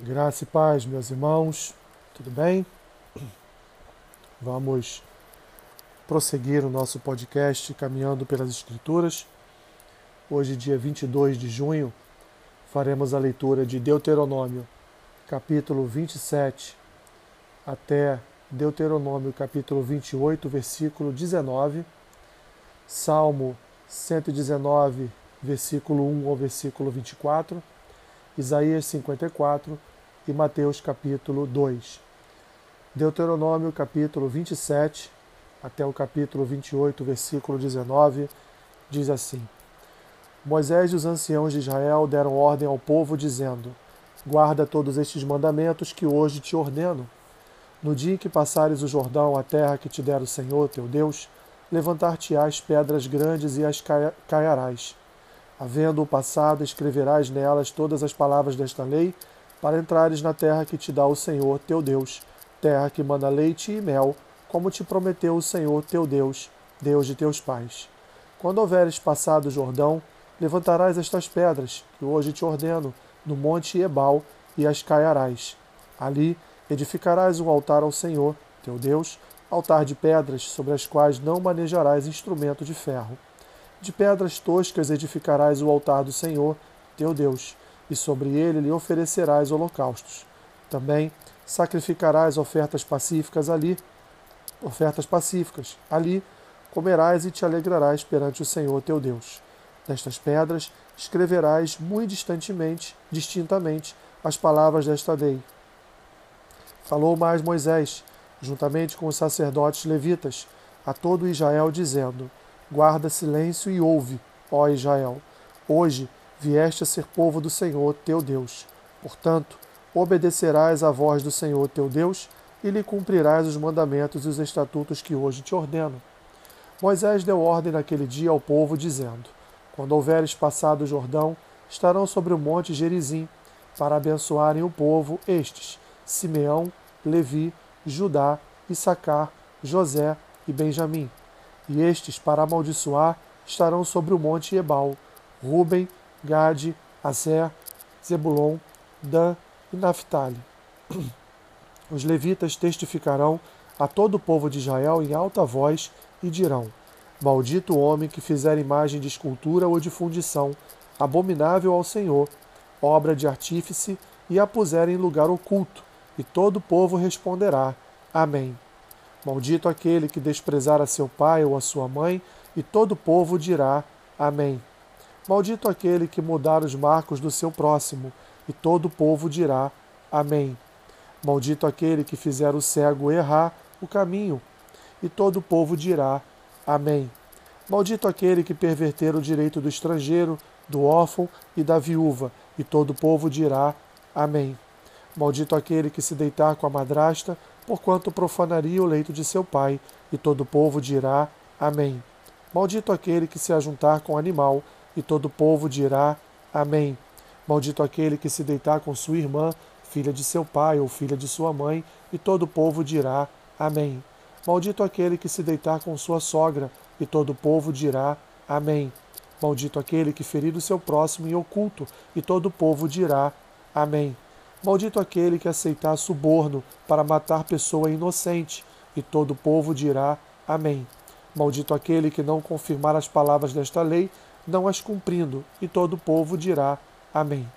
Graça e paz, meus irmãos, tudo bem? Vamos prosseguir o nosso podcast Caminhando pelas Escrituras. Hoje, dia 22 de junho, faremos a leitura de Deuteronômio, capítulo 27, até Deuteronômio, capítulo 28, versículo 19, Salmo 119, versículo 1 ao versículo 24 Isaías 54 e Mateus capítulo 2. Deuteronômio capítulo 27 até o capítulo 28, versículo 19, diz assim: Moisés e os anciãos de Israel deram ordem ao povo, dizendo: Guarda todos estes mandamentos que hoje te ordeno. No dia em que passares o Jordão, a terra que te der o Senhor teu Deus, levantar-te-ás pedras grandes e as caiarás Havendo o passado, escreverás nelas todas as palavras desta lei, para entrares na terra que te dá o Senhor teu Deus, terra que manda leite e mel, como te prometeu o Senhor teu Deus, Deus de teus pais. Quando houveres passado o Jordão, levantarás estas pedras, que hoje te ordeno, no monte Ebal, e as caiarás. Ali edificarás um altar ao Senhor, teu Deus, altar de pedras, sobre as quais não manejarás instrumento de ferro. De pedras toscas edificarás o altar do Senhor, teu Deus, e sobre ele lhe oferecerás holocaustos. Também sacrificarás ofertas pacíficas ali, ofertas pacíficas. Ali comerás e te alegrarás perante o Senhor teu Deus. Nestas pedras escreverás muito distantemente, distintamente, as palavras desta lei. Falou mais Moisés, juntamente com os sacerdotes levitas, a todo Israel, dizendo: Guarda silêncio e ouve, ó Israel. Hoje vieste a ser povo do Senhor teu Deus. Portanto, obedecerás à voz do Senhor teu Deus e lhe cumprirás os mandamentos e os estatutos que hoje te ordeno. Moisés deu ordem naquele dia ao povo, dizendo: Quando houveres passado o Jordão, estarão sobre o monte Gerizim, para abençoarem o povo estes: Simeão, Levi, Judá, Issacar, José e Benjamim e estes, para amaldiçoar, estarão sobre o monte Ebal, Ruben, Gade, Aser, Zebulon, Dan e Naphtali. Os levitas testificarão a todo o povo de Israel em alta voz e dirão: Maldito o homem que fizer imagem de escultura ou de fundição, abominável ao Senhor, obra de artífice, e a puser em lugar oculto, e todo o povo responderá: Amém. Maldito aquele que desprezar a seu pai ou a sua mãe, e todo o povo dirá: Amém. Maldito aquele que mudar os marcos do seu próximo, e todo o povo dirá: Amém. Maldito aquele que fizer o cego errar o caminho, e todo o povo dirá: Amém. Maldito aquele que perverter o direito do estrangeiro, do órfão e da viúva, e todo o povo dirá: Amém. Maldito aquele que se deitar com a madrasta, porquanto profanaria o leito de seu pai, e todo o povo dirá: Amém. Maldito aquele que se ajuntar com animal, e todo o povo dirá: Amém. Maldito aquele que se deitar com sua irmã, filha de seu pai ou filha de sua mãe, e todo o povo dirá: Amém. Maldito aquele que se deitar com sua sogra, e todo o povo dirá: Amém. Maldito aquele que ferir o seu próximo em oculto, e todo o povo dirá: Amém. Maldito aquele que aceitar suborno para matar pessoa inocente, e todo o povo dirá Amém. Maldito aquele que não confirmar as palavras desta lei, não as cumprindo, e todo o povo dirá Amém.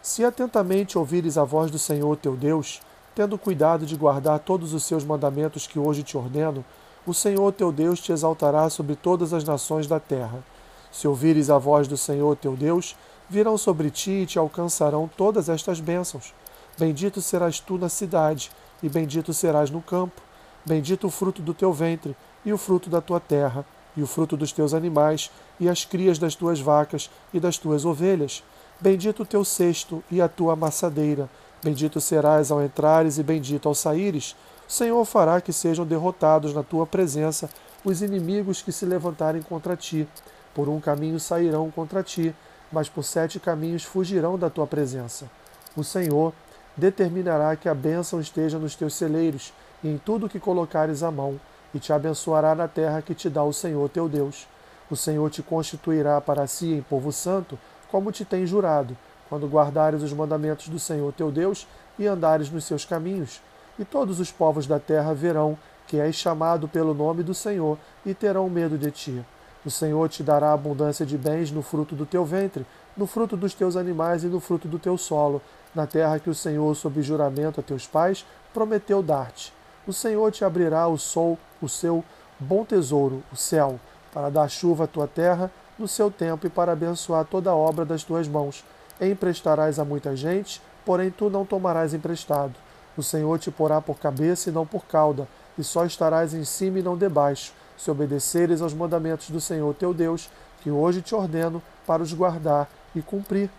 Se atentamente ouvires a voz do Senhor teu Deus, tendo cuidado de guardar todos os seus mandamentos que hoje te ordeno, o Senhor teu Deus te exaltará sobre todas as nações da terra. Se ouvires a voz do Senhor teu Deus, virão sobre ti e te alcançarão todas estas bênçãos. Bendito serás tu na cidade, e bendito serás no campo. Bendito o fruto do teu ventre, e o fruto da tua terra, e o fruto dos teus animais, e as crias das tuas vacas e das tuas ovelhas. Bendito o teu cesto e a tua amassadeira. Bendito serás ao entrares e bendito ao saíres. O Senhor fará que sejam derrotados na tua presença os inimigos que se levantarem contra ti. Por um caminho sairão contra ti, mas por sete caminhos fugirão da tua presença. O Senhor determinará que a bênção esteja nos teus celeiros e em tudo que colocares a mão, e te abençoará na terra que te dá o Senhor teu Deus. O Senhor te constituirá para si em povo santo, como te tem jurado, quando guardares os mandamentos do Senhor teu Deus e andares nos seus caminhos. E todos os povos da terra verão que és chamado pelo nome do Senhor e terão medo de ti. O Senhor te dará abundância de bens no fruto do teu ventre, no fruto dos teus animais e no fruto do teu solo, na terra que o Senhor, sob juramento a teus pais, prometeu dar-te. O Senhor te abrirá o sol, o seu bom tesouro, o céu, para dar chuva à tua terra no seu tempo e para abençoar toda a obra das tuas mãos. Emprestarás a muita gente, porém tu não tomarás emprestado. O Senhor te porá por cabeça e não por cauda, e só estarás em cima e não debaixo, se obedeceres aos mandamentos do Senhor teu Deus, que hoje te ordeno para os guardar e cumprir.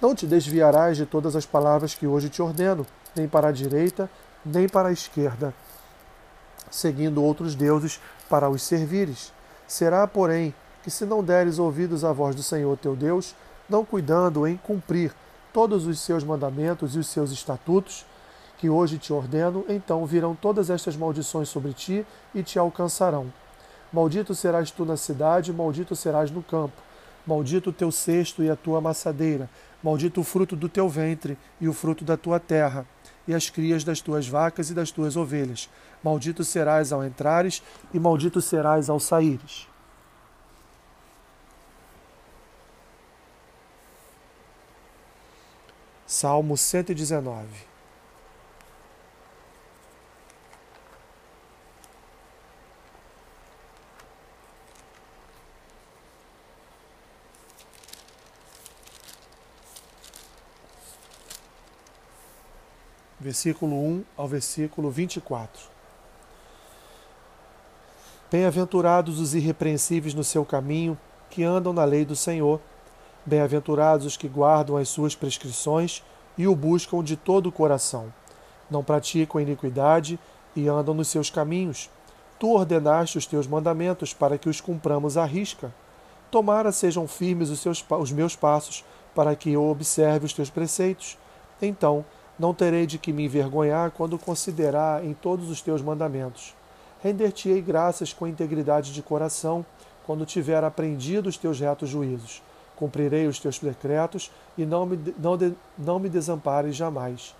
Não te desviarás de todas as palavras que hoje te ordeno, nem para a direita, nem para a esquerda, seguindo outros deuses para os servires. Será, porém, que se não deres ouvidos à voz do Senhor teu Deus, não cuidando em cumprir todos os seus mandamentos e os seus estatutos, que hoje te ordeno, então virão todas estas maldições sobre ti e te alcançarão. Maldito serás tu na cidade, maldito serás no campo. Maldito o teu cesto e a tua amassadeira. Maldito o fruto do teu ventre e o fruto da tua terra, e as crias das tuas vacas e das tuas ovelhas. Maldito serás ao entrares e maldito serás ao saíres. Salmo 119 versículo 1 ao versículo 24. Bem-aventurados os irrepreensíveis no seu caminho, que andam na lei do Senhor. Bem-aventurados os que guardam as suas prescrições e o buscam de todo o coração. Não praticam iniquidade e andam nos seus caminhos. Tu ordenaste os teus mandamentos para que os cumpramos à risca. Tomara sejam firmes os, seus, os meus passos, para que eu observe os teus preceitos. Então não terei de que me envergonhar quando considerar em todos os teus mandamentos. Render-te-ei graças com integridade de coração, quando tiver aprendido os teus retos juízos. Cumprirei os teus decretos e não me, não, de, não me desampares jamais.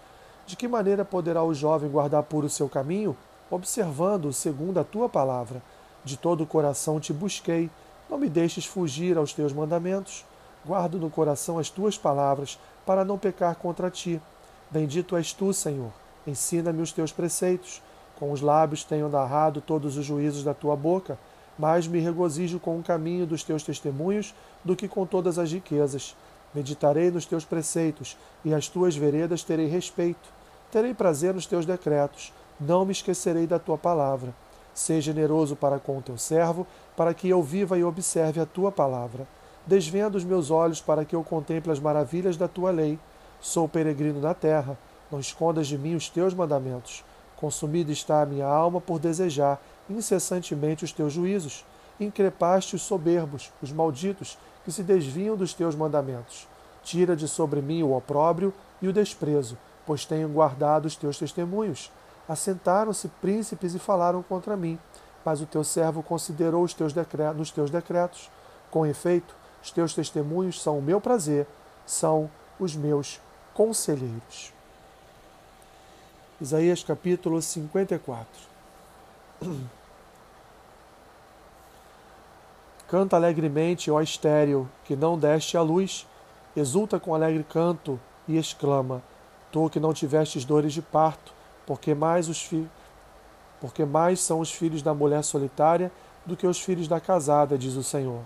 De que maneira poderá o jovem guardar puro seu caminho? Observando segundo a tua palavra. De todo o coração te busquei, não me deixes fugir aos teus mandamentos. Guardo no coração as tuas palavras, para não pecar contra ti. Bendito és tu, Senhor. Ensina-me os teus preceitos. Com os lábios tenho narrado todos os juízos da tua boca, mais me regozijo com o caminho dos teus testemunhos do que com todas as riquezas. Meditarei nos teus preceitos, e às tuas veredas terei respeito. Terei prazer nos teus decretos, não me esquecerei da tua palavra. Seja generoso para com o teu servo, para que eu viva e observe a tua palavra. Desvenda os meus olhos para que eu contemple as maravilhas da tua lei. Sou peregrino na terra, não escondas de mim os teus mandamentos. Consumida está a minha alma por desejar incessantemente os teus juízos. Increpaste os soberbos, os malditos, que se desviam dos teus mandamentos. Tira de sobre mim o opróbrio e o desprezo, pois tenho guardado os teus testemunhos. Assentaram-se príncipes e falaram contra mim, mas o teu servo considerou os teus decretos, nos teus decretos. Com efeito, os teus testemunhos são o meu prazer, são os meus conselheiros. Isaías capítulo 54. Canta alegremente, ó estéreo, que não deste a luz, exulta com alegre canto e exclama: Tu que não tivestes dores de parto, porque mais os fi... porque mais são os filhos da mulher solitária do que os filhos da casada, diz o Senhor.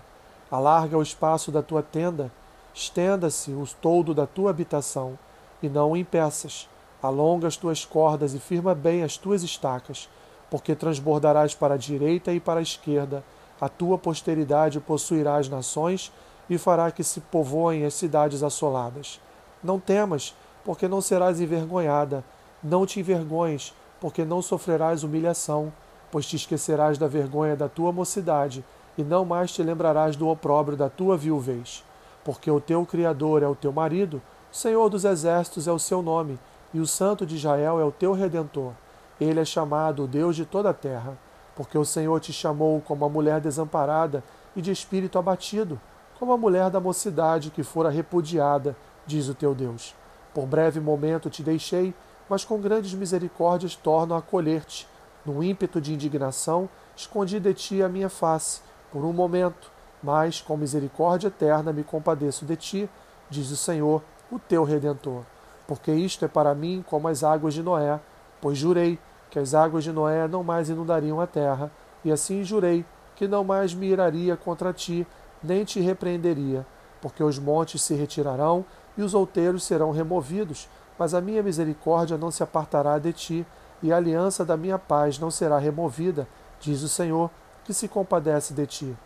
Alarga o espaço da tua tenda, estenda-se o toldo da tua habitação e não o impeças. Alonga as tuas cordas e firma bem as tuas estacas, porque transbordarás para a direita e para a esquerda. A tua posteridade possuirá as nações e fará que se povoem as cidades assoladas. Não temas, porque não serás envergonhada. Não te envergonhes, porque não sofrerás humilhação, pois te esquecerás da vergonha da tua mocidade e não mais te lembrarás do opróbrio da tua viuvez. Porque o teu Criador é o teu marido, Senhor dos exércitos é o seu nome, e o Santo de Israel é o teu redentor. Ele é chamado o Deus de toda a terra, porque o Senhor te chamou como a mulher desamparada e de espírito abatido, como a mulher da mocidade que fora repudiada, diz o teu Deus. Por breve momento te deixei, mas com grandes misericórdias torno a acolher-te. No ímpeto de indignação, escondi de ti a minha face, por um momento, mas com misericórdia eterna me compadeço de ti, diz o Senhor, o teu redentor. Porque isto é para mim como as águas de Noé, pois jurei que as águas de Noé não mais inundariam a terra, e assim jurei que não mais me iraria contra ti, nem te repreenderia, porque os montes se retirarão e os outeiros serão removidos, mas a minha misericórdia não se apartará de ti, e a aliança da minha paz não será removida, diz o Senhor, que se compadece de ti.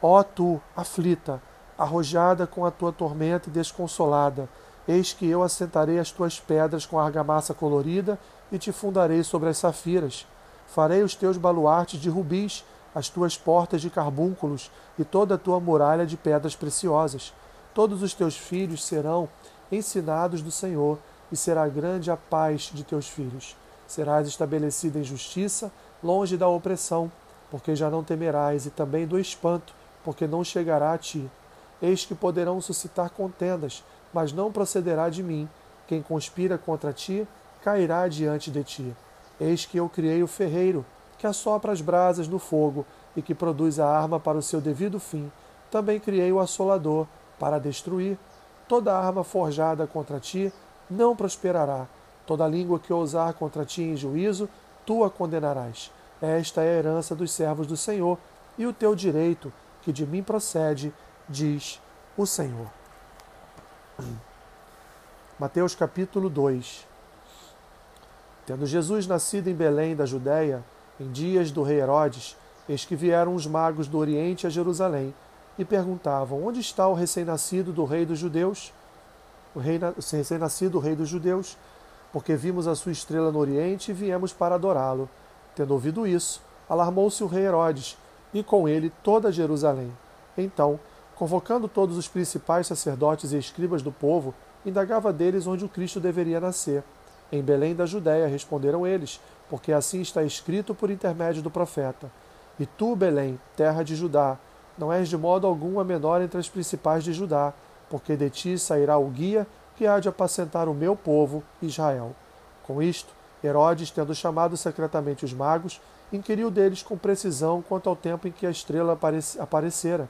Ó tu, aflita, arrojada com a tua tormenta e desconsolada, eis que eu assentarei as tuas pedras com argamassa colorida e te fundarei sobre as safiras. Farei os teus baluartes de rubis, as tuas portas de carbúnculos e toda a tua muralha de pedras preciosas. Todos os teus filhos serão ensinados do Senhor, e será grande a paz de teus filhos. Serás estabelecida em justiça, longe da opressão, porque já não temerás, e também do espanto, porque não chegará a ti. Eis que poderão suscitar contendas, mas não procederá de mim. Quem conspira contra ti cairá diante de ti. Eis que eu criei o ferreiro, que assopra as brasas no fogo e que produz a arma para o seu devido fim. Também criei o assolador, para destruir. Toda arma forjada contra ti não prosperará. Toda língua que ousar contra ti em juízo, tu a condenarás. Esta é a herança dos servos do Senhor e o teu direito, que de mim procede, diz o Senhor. Mateus capítulo 2 Tendo Jesus nascido em Belém da Judéia, em dias do rei Herodes, eis que vieram os magos do Oriente a Jerusalém e perguntavam: Onde está o recém-nascido do rei dos judeus? O, o recém-nascido rei dos judeus, porque vimos a sua estrela no Oriente e viemos para adorá-lo. Tendo ouvido isso, alarmou-se o rei Herodes e com ele toda Jerusalém. Então, convocando todos os principais sacerdotes e escribas do povo, indagava deles onde o Cristo deveria nascer. Em Belém da Judéia, responderam eles, porque assim está escrito por intermédio do profeta. E tu, Belém, terra de Judá, não és de modo algum a menor entre as principais de Judá, porque de ti sairá o guia que há de apacentar o meu povo, Israel. Com isto, Herodes, tendo chamado secretamente os magos, inquiriu deles com precisão quanto ao tempo em que a estrela aparecera.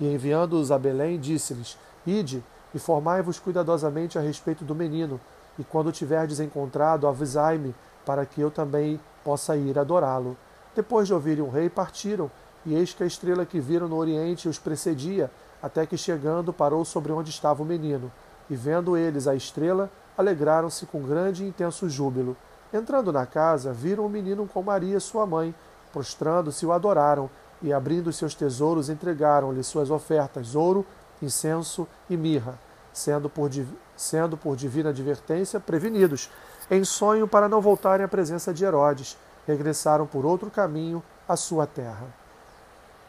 E enviando-os a Belém, disse-lhes: Ide e formai-vos cuidadosamente a respeito do menino, e quando tiverdes encontrado, avisai-me, para que eu também possa ir adorá-lo. Depois de ouvirem o rei, partiram e eis que a estrela que viram no oriente os precedia, até que chegando parou sobre onde estava o menino. E vendo eles a estrela, alegraram-se com grande e intenso júbilo. Entrando na casa, viram o menino com Maria, sua mãe. Prostrando-se, o adoraram, e abrindo seus tesouros, entregaram-lhe suas ofertas, ouro, incenso e mirra, sendo por, sendo por divina advertência prevenidos, em sonho para não voltarem à presença de Herodes, regressaram por outro caminho à sua terra.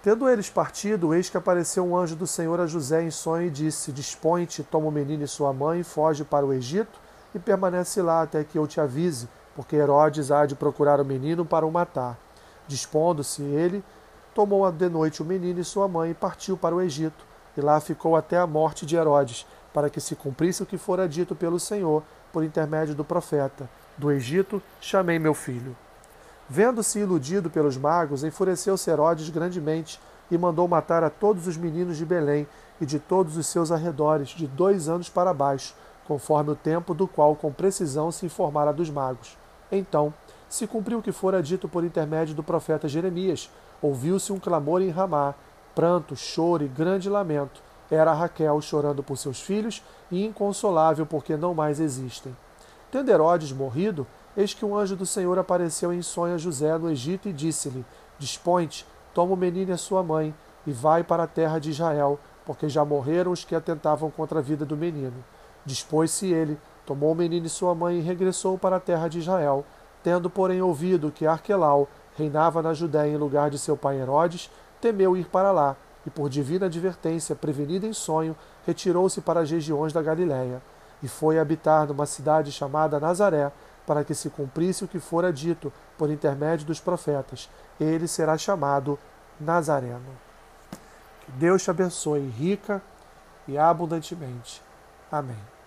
Tendo eles partido, eis que apareceu um anjo do Senhor a José em sonho e disse: Dispõe-te, toma o menino e sua mãe, foge para o Egito e permanece lá até que eu te avise, porque Herodes há de procurar o menino para o matar. Dispondo-se ele, tomou de noite o menino e sua mãe e partiu para o Egito, e lá ficou até a morte de Herodes, para que se cumprisse o que fora dito pelo Senhor por intermédio do profeta: Do Egito chamei meu filho. Vendo-se iludido pelos magos, enfureceu-se Herodes grandemente e mandou matar a todos os meninos de Belém e de todos os seus arredores, de dois anos para baixo, conforme o tempo do qual com precisão se informara dos magos. Então se cumpriu o que fora dito por intermédio do profeta Jeremias. Ouviu-se um clamor em Ramá, pranto, choro e grande lamento. Era Raquel chorando por seus filhos e inconsolável porque não mais existem. Tendo Herodes morrido, Eis que um anjo do Senhor apareceu em sonho a José no Egito e disse-lhe: Dispõe-te, toma o menino e a sua mãe, e vai para a terra de Israel, porque já morreram os que atentavam contra a vida do menino. Dispôs-se ele, tomou o menino e sua mãe e regressou para a terra de Israel. Tendo, porém, ouvido que Arquelau reinava na Judéia em lugar de seu pai Herodes, temeu ir para lá, e por divina advertência, prevenida em sonho, retirou-se para as regiões da Galiléia, e foi habitar numa cidade chamada Nazaré, para que se cumprisse o que fora dito por intermédio dos profetas. Ele será chamado Nazareno. Que Deus te abençoe rica e abundantemente. Amém.